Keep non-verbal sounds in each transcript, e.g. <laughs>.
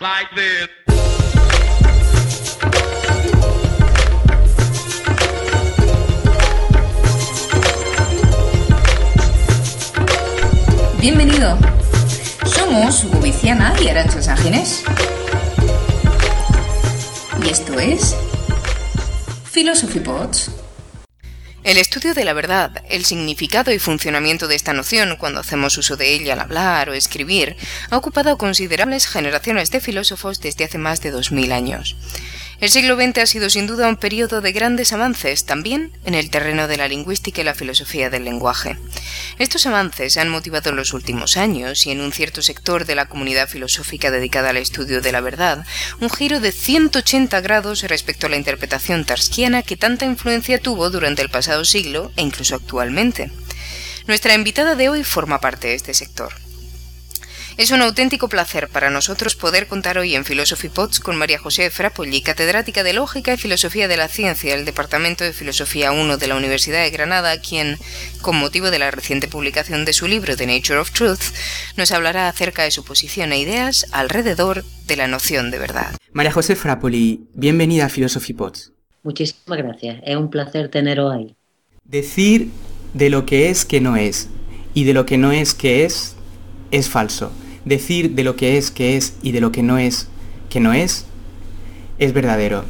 like this. Bienvenido. Somos Hugo Viciana y Arancha Ságenes. Y esto es Philosophy Pods. El estudio de la verdad, el significado y funcionamiento de esta noción cuando hacemos uso de ella al hablar o escribir, ha ocupado considerables generaciones de filósofos desde hace más de 2000 años. El siglo XX ha sido sin duda un periodo de grandes avances también en el terreno de la lingüística y la filosofía del lenguaje. Estos avances han motivado en los últimos años, y en un cierto sector de la comunidad filosófica dedicada al estudio de la verdad, un giro de 180 grados respecto a la interpretación tarskiana que tanta influencia tuvo durante el pasado siglo e incluso actualmente. Nuestra invitada de hoy forma parte de este sector. Es un auténtico placer para nosotros poder contar hoy en Philosophy Pods con María José Frapolli, catedrática de Lógica y Filosofía de la Ciencia del Departamento de Filosofía 1 de la Universidad de Granada, quien, con motivo de la reciente publicación de su libro The Nature of Truth, nos hablará acerca de su posición e ideas alrededor de la noción de verdad. María José Frapoli, bienvenida a Philosophy Pods. Muchísimas gracias, es un placer teneros ahí. Decir de lo que es que no es y de lo que no es que es es falso decir de lo que es que es y de lo que no es que no es, es verdadero.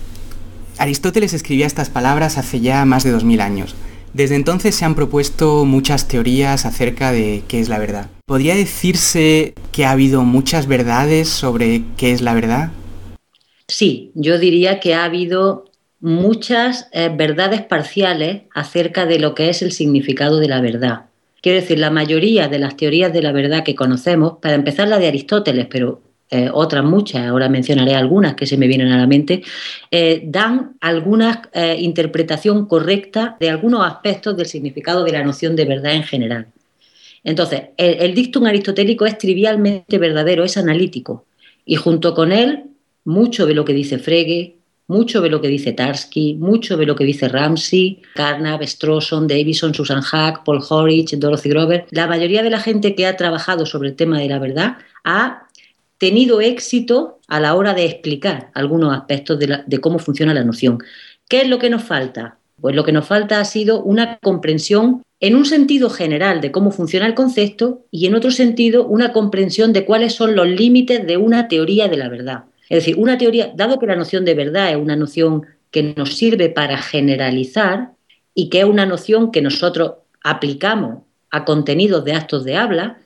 Aristóteles escribía estas palabras hace ya más de 2000 años. Desde entonces se han propuesto muchas teorías acerca de qué es la verdad. ¿Podría decirse que ha habido muchas verdades sobre qué es la verdad? Sí, yo diría que ha habido muchas eh, verdades parciales acerca de lo que es el significado de la verdad. Quiero decir, la mayoría de las teorías de la verdad que conocemos, para empezar la de Aristóteles, pero eh, otras muchas, ahora mencionaré algunas que se me vienen a la mente, eh, dan alguna eh, interpretación correcta de algunos aspectos del significado de la noción de verdad en general. Entonces, el, el dictum aristotélico es trivialmente verdadero, es analítico, y junto con él, mucho de lo que dice Frege, mucho de lo que dice Tarski, mucho de lo que dice Ramsey, Carnap, Strawson, Davison, Susan Hack, Paul Horich, Dorothy Grover. La mayoría de la gente que ha trabajado sobre el tema de la verdad ha tenido éxito a la hora de explicar algunos aspectos de cómo funciona la noción. ¿Qué es lo que nos falta? Pues lo que nos falta ha sido una comprensión en un sentido general de cómo funciona el concepto y en otro sentido una comprensión de cuáles son los límites de una teoría de la verdad. Es decir, una teoría, dado que la noción de verdad es una noción que nos sirve para generalizar y que es una noción que nosotros aplicamos a contenidos de actos de habla,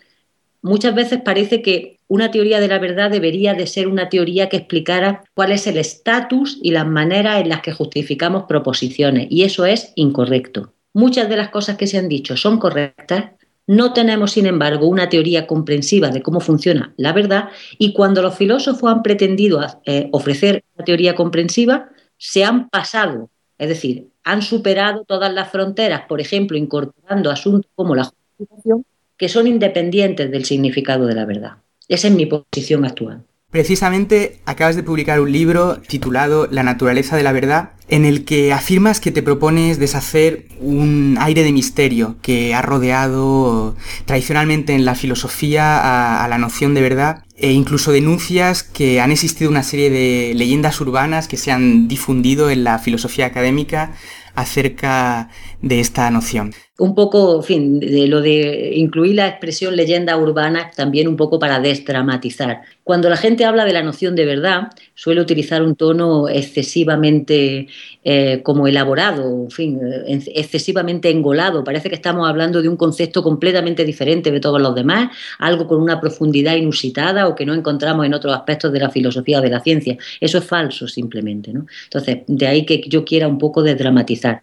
muchas veces parece que una teoría de la verdad debería de ser una teoría que explicara cuál es el estatus y las maneras en las que justificamos proposiciones, y eso es incorrecto. Muchas de las cosas que se han dicho son correctas, no tenemos, sin embargo, una teoría comprensiva de cómo funciona la verdad y cuando los filósofos han pretendido eh, ofrecer una teoría comprensiva, se han pasado, es decir, han superado todas las fronteras, por ejemplo, incorporando asuntos como la justificación, que son independientes del significado de la verdad. Esa es mi posición actual. Precisamente acabas de publicar un libro titulado La naturaleza de la verdad, en el que afirmas que te propones deshacer un aire de misterio que ha rodeado tradicionalmente en la filosofía a, la noción de verdad e incluso denuncias que han existido una serie de leyendas urbanas que se han difundido en la filosofía académica acerca de esta noción. Un poco, en fin, de lo de incluir la expresión leyenda urbana también un poco para desdramatizar. Cuando la gente habla de la noción de verdad, suele utilizar un tono excesivamente eh, como elaborado, en fin, eh, excesivamente engolado. Parece que estamos hablando de un concepto completamente diferente de todos los demás, algo con una profundidad inusitada o que no encontramos en otros aspectos de la filosofía o de la ciencia. Eso es falso simplemente. ¿no? Entonces, de ahí que yo quiera un poco desdramatizar.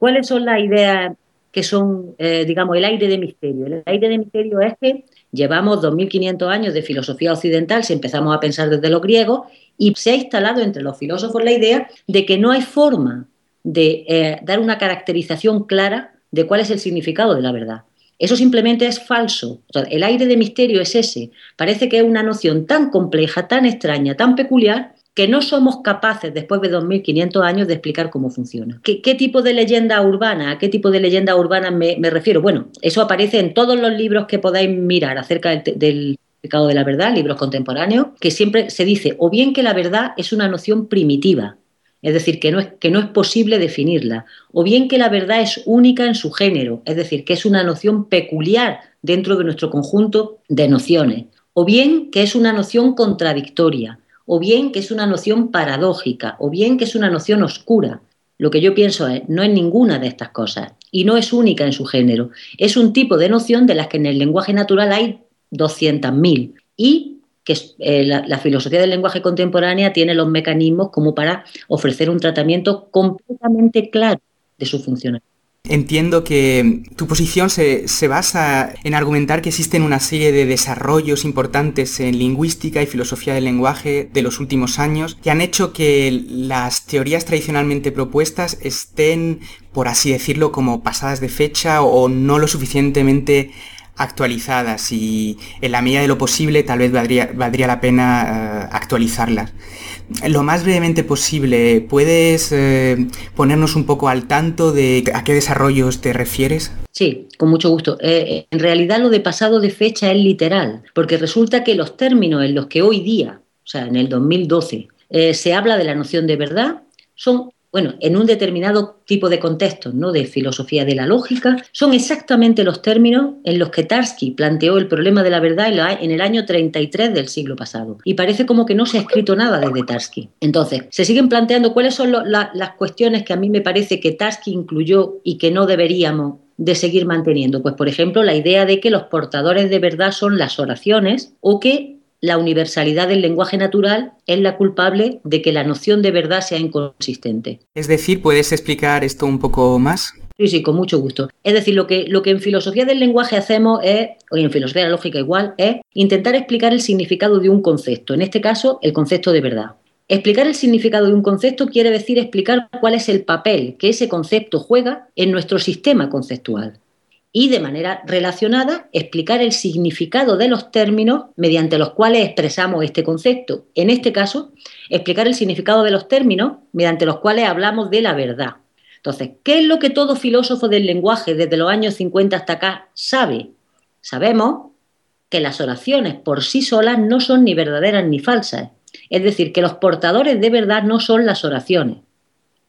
¿Cuáles son las ideas que son, eh, digamos, el aire de misterio? El aire de misterio es que llevamos 2.500 años de filosofía occidental, si empezamos a pensar desde los griegos, y se ha instalado entre los filósofos la idea de que no hay forma de eh, dar una caracterización clara de cuál es el significado de la verdad. Eso simplemente es falso. El aire de misterio es ese. Parece que es una noción tan compleja, tan extraña, tan peculiar, que no somos capaces, después de 2.500 años, de explicar cómo funciona. ¿Qué, ¿Qué, tipo de leyenda urbana? ¿A qué tipo de leyenda urbana me, refiero? Bueno, eso aparece en todos los libros que podáis mirar acerca del, del significado de la verdad, libros contemporáneos, que siempre se dice o bien que la verdad es una noción primitiva, es decir, que no es, que no es posible definirla, o bien que la verdad es única en su género, es decir, que es una noción peculiar dentro de nuestro conjunto de nociones, o bien que es una noción contradictoria, o bien que es una noción paradójica, o bien que es una noción oscura. Lo que yo pienso es, no es ninguna de estas cosas y no es única en su género. Es un tipo de noción de las que en el lenguaje natural hay 200.000 y que eh, la, filosofía del lenguaje contemporánea tiene los mecanismos como para ofrecer un tratamiento completamente claro de su funcionamiento. Entiendo que tu posición se, se, basa en argumentar que existen una serie de desarrollos importantes en lingüística y filosofía del lenguaje de los últimos años que han hecho que las teorías tradicionalmente propuestas estén, por así decirlo, como pasadas de fecha o no lo suficientemente actualizadas y en la medida de lo posible tal vez valdría, valdría la pena eh, actualizarlas. Lo más brevemente posible, ¿puedes eh, ponernos un poco al tanto de a qué desarrollos te refieres? Sí, con mucho gusto. Eh, en realidad lo de pasado de fecha es literal, porque resulta que los términos en los que hoy día, o sea, en el 2012, se habla de la noción de verdad, son bueno, en un determinado tipo de contexto, ¿no? de filosofía de la lógica, son exactamente los términos en los que Tarski planteó el problema de la verdad en el año 33 del siglo pasado. Y parece como que no se ha escrito nada desde Tarski. Entonces, se siguen planteando cuáles son las cuestiones que a mí me parece que Tarski incluyó y que no deberíamos de seguir manteniendo. Pues, por ejemplo, la idea de que los portadores de verdad son las oraciones o que la universalidad del lenguaje natural es la culpable de que la noción de verdad sea inconsistente. Es decir, ¿puedes explicar esto un poco más? Sí, sí, con mucho gusto. Es decir, lo que, lo que en filosofía del lenguaje hacemos es, o en filosofía de la lógica igual, es intentar explicar el significado de un concepto, en este caso, el concepto de verdad. Explicar el significado de un concepto quiere decir explicar cuál es el papel que ese concepto juega en nuestro sistema conceptual y de manera relacionada explicar el significado de los términos mediante los cuales expresamos este concepto. En este caso, explicar el significado de los términos mediante los cuales hablamos de la verdad. Entonces, ¿qué es lo que todo filósofo del lenguaje desde los años 50 hasta acá sabe? Sabemos que las oraciones por sí solas no son ni verdaderas ni falsas. Es decir, que los portadores de verdad no son las oraciones.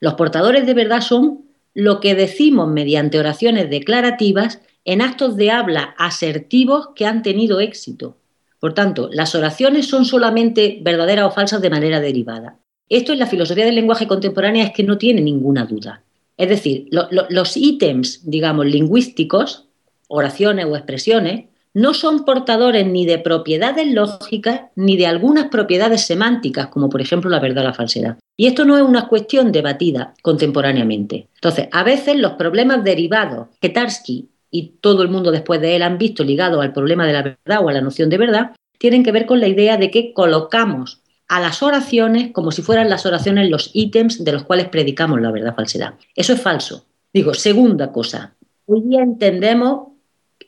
Los portadores de verdad son lo que decimos mediante oraciones declarativas en actos de habla asertivos que han tenido éxito. Por tanto, las oraciones son solamente verdaderas o falsas de manera derivada. Esto en la filosofía del lenguaje contemporánea es que no tiene ninguna duda. Es decir, los ítems, digamos, lingüísticos, oraciones o expresiones, no son portadores ni de propiedades lógicas ni de algunas propiedades semánticas, como por ejemplo la verdad o la falsedad. Y esto no es una cuestión debatida contemporáneamente. Entonces, a veces los problemas derivados que Tarski y todo el mundo después de él han visto ligados al problema de la verdad o a la noción de verdad, tienen que ver con la idea de que colocamos a las oraciones como si fueran las oraciones los ítems de los cuales predicamos la verdad falsedad. Eso es falso. Digo, segunda cosa, hoy día entendemos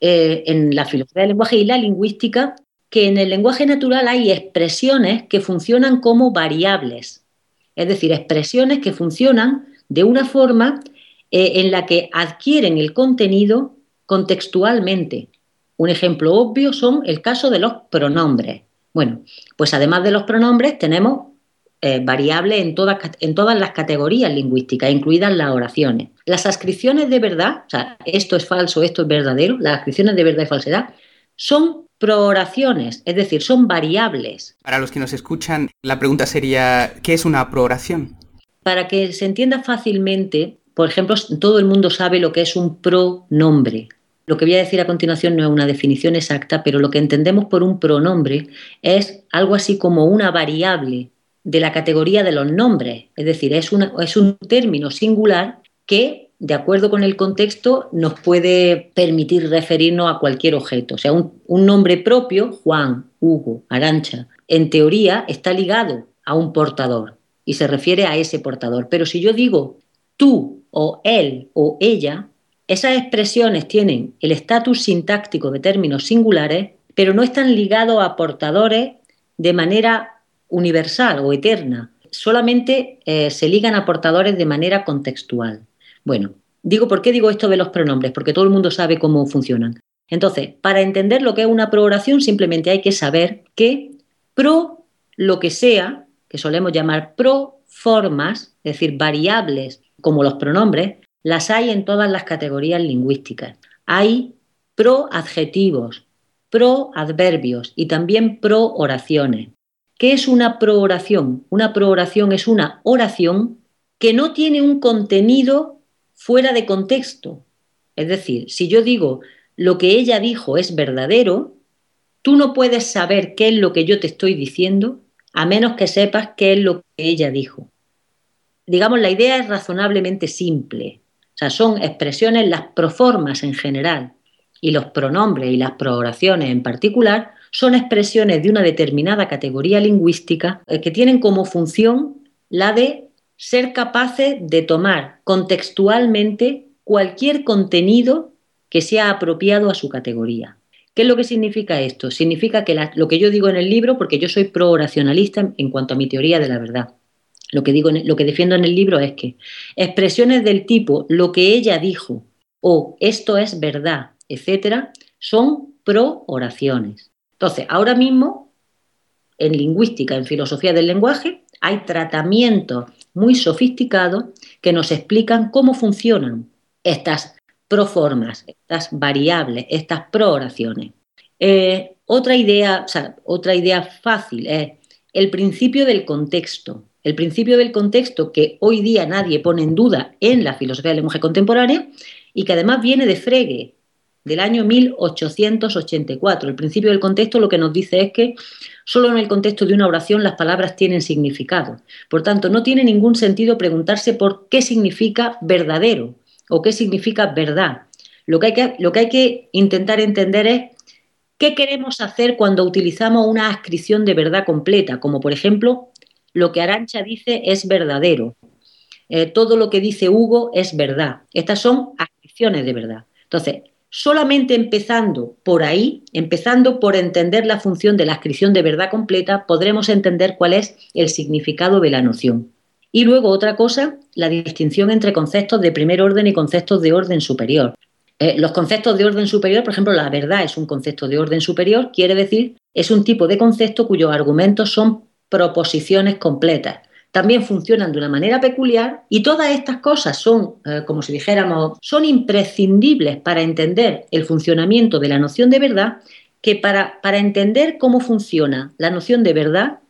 eh, en la filosofía del lenguaje y la lingüística que en el lenguaje natural hay expresiones que funcionan como variables, es decir, expresiones que funcionan de una forma eh, en la que adquieren el contenido contextualmente. Un ejemplo obvio son el caso de los pronombres. Bueno, pues además de los pronombres tenemos eh, variables en todas, en todas las categorías lingüísticas, incluidas las oraciones. Las ascripciones de verdad, o sea, esto es falso, esto es verdadero, las ascripciones de verdad y falsedad, son prooraciones, es decir, son variables. Para los que nos escuchan, la pregunta sería, ¿qué es una prooración? Para que se entienda fácilmente, por ejemplo, todo el mundo sabe lo que es un pronombre. Lo que voy a decir a continuación no es una definición exacta, pero lo que entendemos por un pronombre es algo así como una variable de la categoría de los nombres, es decir, es, es un término singular que, de acuerdo con el contexto, nos puede permitir referirnos a cualquier objeto. O sea, un, un nombre propio, Juan, Hugo, Arancha, en teoría está ligado a un portador y se refiere a ese portador. Pero si yo digo tú o él o ella, esas expresiones tienen el estatus sintáctico de términos singulares, pero no están ligados a portadores de manera universal o eterna, solamente eh, se ligan a portadores de manera contextual. Bueno, digo, ¿por qué digo esto de los pronombres? Porque todo el mundo sabe cómo funcionan. Entonces, para entender lo que es una prooración, simplemente hay que saber que pro, lo que sea, que solemos llamar proformas, es decir, variables como los pronombres, las hay en todas las categorías lingüísticas. Hay proadjetivos, proadverbios y también prooraciones. ¿Qué es una prooración? Una prooración es una oración que no tiene un contenido fuera de contexto. Es decir, si yo digo lo que ella dijo es verdadero, tú no puedes saber qué es lo que yo te estoy diciendo a menos que sepas qué es lo que ella dijo. Digamos, la idea es razonablemente simple. O sea, son expresiones, las proformas en general y los pronombres y las prooraciones en particular son expresiones de una determinada categoría lingüística eh, que tienen como función la de ser capaces de tomar contextualmente cualquier contenido que sea apropiado a su categoría. ¿Qué es lo que significa esto? Significa que lo que yo digo en el libro, porque yo soy pro-oracionalista en cuanto a mi teoría de la verdad, lo que, digo, lo que defiendo en el libro es que expresiones del tipo lo que ella dijo o esto es verdad, etcétera, son pro-oraciones. Entonces, ahora mismo, en lingüística, en filosofía del lenguaje, hay tratamientos muy sofisticados que nos explican cómo funcionan estas proformas, estas variables, estas prooraciones. Eh, otra, idea, otra idea fácil es el principio del contexto. El principio del contexto que hoy día nadie pone en duda en la filosofía del lenguaje contemporánea y que además viene de Frege, del año 1884. El principio del contexto lo que nos dice es que solo en el contexto de una oración las palabras tienen significado. Por tanto, no tiene ningún sentido preguntarse por qué significa verdadero, o qué significa verdad. Lo que, hay que, intentar entender es qué queremos hacer cuando utilizamos una ascripción de verdad completa, como por ejemplo lo que Arancha dice es verdadero. Eh, todo lo que dice Hugo es verdad. Estas son ascripciones de verdad. Entonces, solamente empezando por ahí, empezando por entender la función de la ascripción de verdad completa, podremos entender cuál es el significado de la noción. Y luego otra cosa, la distinción entre conceptos de primer orden y conceptos de orden superior. Eh, los conceptos de orden superior, por ejemplo, la verdad es un concepto de orden superior, quiere decir, es un tipo de concepto cuyos argumentos son proposiciones completas. También funcionan de una manera peculiar y todas estas cosas son, eh, como si dijéramos, son imprescindibles para entender el funcionamiento de la noción de verdad, que para, para entender cómo funciona la noción de verdad,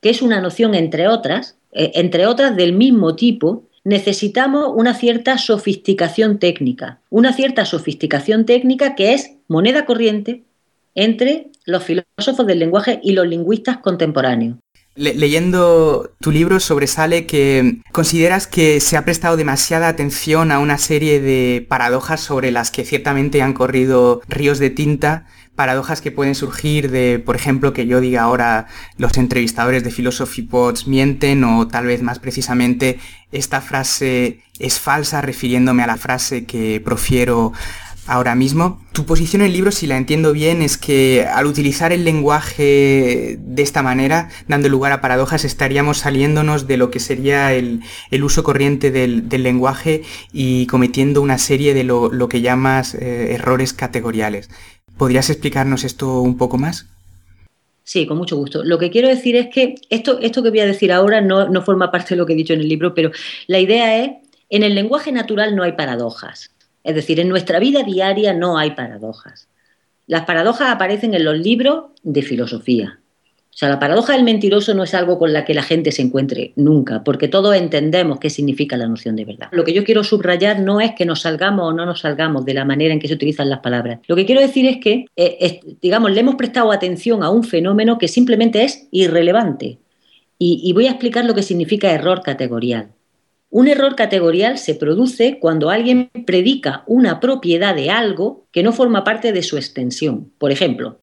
que es una noción entre otras, eh, entre otras del mismo tipo, necesitamos una cierta sofisticación técnica, una cierta sofisticación técnica que es moneda corriente entre los filósofos del lenguaje y los lingüistas contemporáneos. Leyendo tu libro sobresale que consideras que se ha prestado demasiada atención a una serie de paradojas sobre las que ciertamente han corrido ríos de tinta paradojas que pueden surgir de, por ejemplo, que yo diga ahora los entrevistadores de Philosophy Pods mienten o tal vez más precisamente esta frase es falsa refiriéndome a la frase que profiero ahora mismo. Tu posición en el libro, si la entiendo bien, es que al utilizar el lenguaje de esta manera, dando lugar a paradojas, estaríamos saliéndonos de lo que sería el, uso corriente del, lenguaje y cometiendo una serie de lo, que llamas eh, errores categoriales. ¿Podrías explicarnos esto un poco más? Sí, con mucho gusto. Lo que quiero decir es que esto, esto que voy a decir ahora no, no forma parte de lo que he dicho en el libro, pero la idea es, en el lenguaje natural no hay paradojas. Es decir, en nuestra vida diaria no hay paradojas. Las paradojas aparecen en los libros de filosofía. O sea, la paradoja del mentiroso no es algo con la que la gente se encuentre nunca, porque todos entendemos qué significa la noción de verdad. Lo que yo quiero subrayar no es que nos salgamos o no nos salgamos de la manera en que se utilizan las palabras. Lo que quiero decir es que, eh, digamos, le hemos prestado atención a un fenómeno que simplemente es irrelevante. y voy a explicar lo que significa error categorial. Un error categorial se produce cuando alguien predica una propiedad de algo que no forma parte de su extensión. Por ejemplo,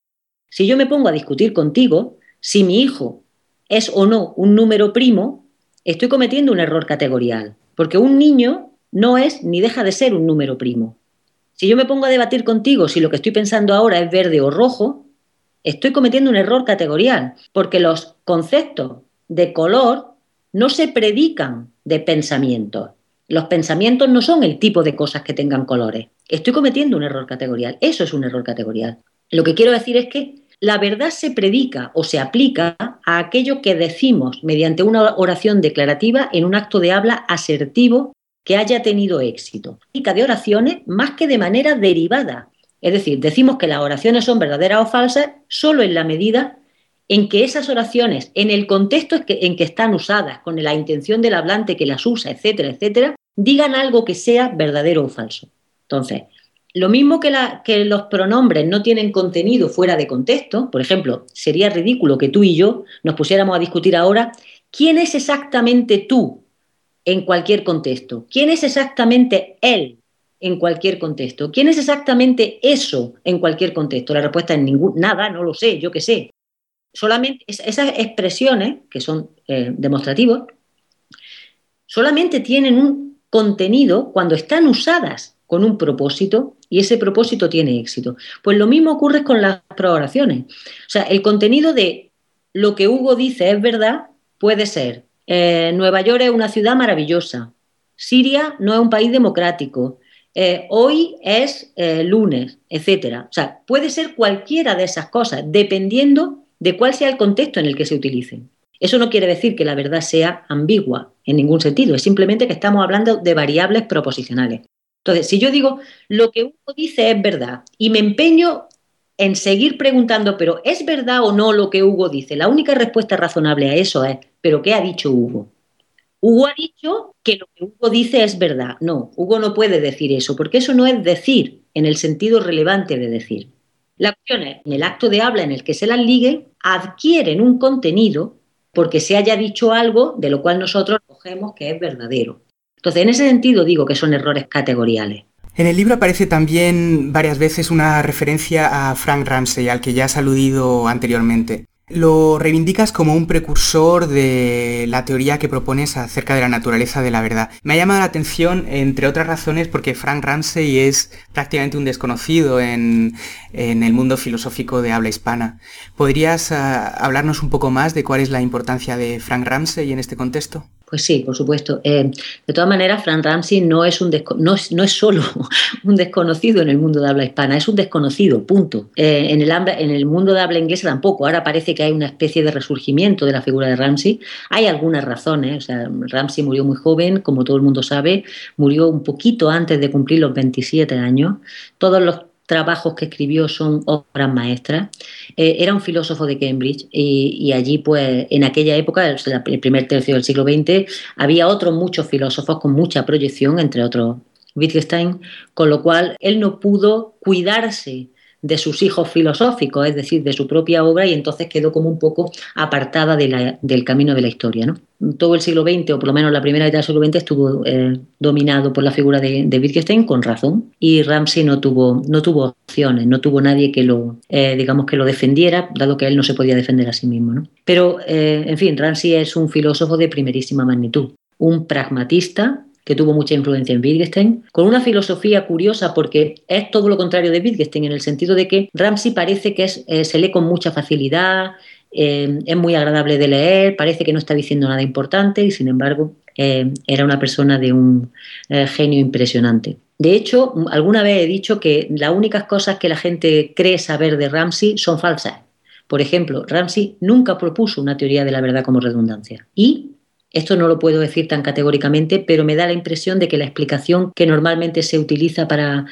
si yo me pongo a discutir contigo, si mi hijo es o no un número primo, estoy cometiendo un error categorial, porque un niño no es ni deja de ser un número primo. Si yo me pongo a debatir contigo si lo que estoy pensando ahora es verde o rojo, estoy cometiendo un error categorial, porque los conceptos de color no se predican de pensamiento. Los pensamientos no son el tipo de cosas que tengan colores. Estoy cometiendo un error categorial. Eso es un error categorial. Lo que quiero decir es que la verdad se predica o se aplica a aquello que decimos mediante una oración declarativa en un acto de habla asertivo que haya tenido éxito. de oraciones más que de manera derivada. Es decir, decimos que las oraciones son verdaderas o falsas solo en la medida en que esas oraciones, en el contexto en que están usadas, con la intención del hablante que las usa, etcétera, etcétera, digan algo que sea verdadero o falso. Entonces, lo mismo que, los pronombres no tienen contenido fuera de contexto, por ejemplo, sería ridículo que tú y yo nos pusiéramos a discutir ahora quién es exactamente tú en cualquier contexto, quién es exactamente él en cualquier contexto, quién es exactamente eso en cualquier contexto. La respuesta es ningún, nada, no lo sé, yo qué sé. Solamente esas expresiones, que son eh, demostrativos, solamente tienen un contenido cuando están usadas con un propósito y ese propósito tiene éxito. Pues lo mismo ocurre con las prooraciones. O sea, el contenido de lo que Hugo dice es verdad puede ser eh, Nueva York es una ciudad maravillosa, Siria no es un país democrático, eh, hoy es lunes, etcétera. O sea, puede ser cualquiera de esas cosas, dependiendo de cuál sea el contexto en el que se utilicen. Eso no quiere decir que la verdad sea ambigua en ningún sentido, es simplemente que estamos hablando de variables proposicionales. Entonces, si yo digo lo que uno dice es verdad y me empeño en seguir preguntando, pero ¿es verdad o no lo que Hugo dice? La única respuesta razonable a eso es, ¿pero qué ha dicho Hugo? Hugo ha dicho que lo que Hugo dice es verdad. No, Hugo no puede decir eso, porque eso no es decir en el sentido relevante de decir. La cuestión es, en el acto de habla en el que se las ligue, adquieren un contenido porque se haya dicho algo de lo cual nosotros cogemos que es verdadero. Entonces, en ese sentido digo que son errores categoriales. En el libro aparece también varias veces una referencia a Frank Ramsey, al que ya has aludido anteriormente. Lo reivindicas como un precursor de la teoría que propones acerca de la naturaleza de la verdad. Me ha llamado la atención, entre otras razones, porque Frank Ramsey es prácticamente un desconocido en, el mundo filosófico de habla hispana. ¿Podrías ah, hablarnos un poco más de cuál es la importancia de Frank Ramsey en este contexto? Pues sí, por supuesto. Eh, de todas maneras, Frank Ramsey no es, un no, es, no es solo <laughs> un desconocido en el mundo de habla hispana, es un desconocido, punto. Eh, en, el, en el mundo de habla inglesa tampoco. Ahora parece que hay una especie de resurgimiento de la figura de Ramsey. Hay algunas razones. O sea, Ramsey murió muy joven, como todo el mundo sabe, murió un poquito antes de cumplir los 27 años. Todos los trabajos que escribió son obras maestras. Eh, era un filósofo de Cambridge y, allí, pues, en aquella época, el primer tercio del siglo XX, había otros muchos filósofos con mucha proyección, entre otros Wittgenstein, con lo cual él no pudo cuidarse de sus hijos filosóficos, es decir, de su propia obra, y entonces quedó como un poco apartada del camino de la historia. ¿no? Todo el siglo XX, o por lo menos la primera mitad del siglo XX, estuvo eh, dominado por la figura de, de, Wittgenstein con razón, y Ramsey no tuvo, no tuvo opciones, no tuvo nadie que lo, eh, digamos, que lo defendiera, dado que él no se podía defender a sí mismo. ¿no? Pero, eh, en fin, Ramsey es un filósofo de primerísima magnitud, un pragmatista que tuvo mucha influencia en Wittgenstein, con una filosofía curiosa porque es todo lo contrario de Wittgenstein, en el sentido de que Ramsey parece que eh, se lee con mucha facilidad, eh, es muy agradable de leer, parece que no está diciendo nada importante y sin embargo eh, era una persona de un genio impresionante. De hecho, alguna vez he dicho que las únicas cosas que la gente cree saber de Ramsey son falsas. Por ejemplo, Ramsey nunca propuso una teoría de la verdad como redundancia. Y esto no lo puedo decir tan categóricamente, pero me da la impresión de que la explicación que normalmente se utiliza para,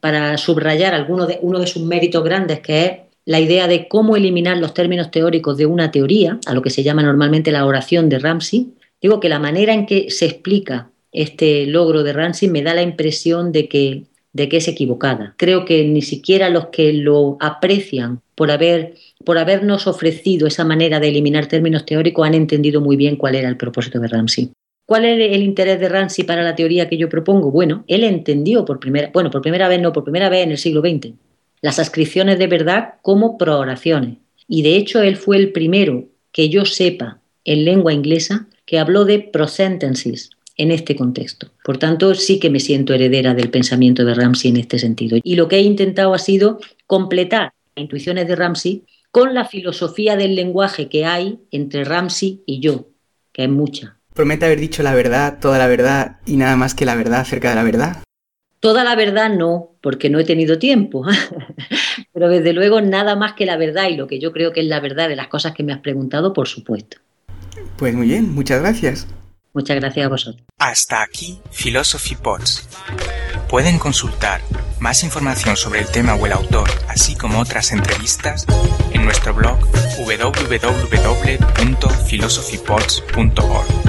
para subrayar alguno de, uno de sus méritos grandes, que es la idea de cómo eliminar los términos teóricos de una teoría, a lo que se llama normalmente la oración de Ramsey, digo que la manera en que se explica este logro de Ramsey me da la impresión de que, de que es equivocada. Creo que ni siquiera los que lo aprecian por haber por habernos ofrecido esa manera de eliminar términos teóricos, han entendido muy bien cuál era el propósito de Ramsey. ¿Cuál es el interés de Ramsey para la teoría que yo propongo? Bueno, él entendió por primera, bueno, por primera vez, no, por primera vez en el siglo XX, las ascripciones de verdad como prooraciones. Y de hecho, él fue el primero que yo sepa en lengua inglesa que habló de prosentences en este contexto. Por tanto, sí que me siento heredera del pensamiento de Ramsey en este sentido. Y lo que he intentado ha sido completar las intuiciones de Ramsey con la filosofía del lenguaje que hay entre Ramsey y yo, que es mucha. ¿Promete haber dicho la verdad, toda la verdad y nada más que la verdad acerca de la verdad? Toda la verdad no, porque no he tenido tiempo. <laughs> Pero desde luego nada más que la verdad y lo que yo creo que es la verdad de las cosas que me has preguntado, por supuesto. Pues muy bien, muchas gracias. Muchas gracias a vosotros. Hasta aquí Philosophy Pods. Pueden consultar más información sobre el tema o el autor, así como otras entrevistas, en nuestro blog www.philosophypods.org.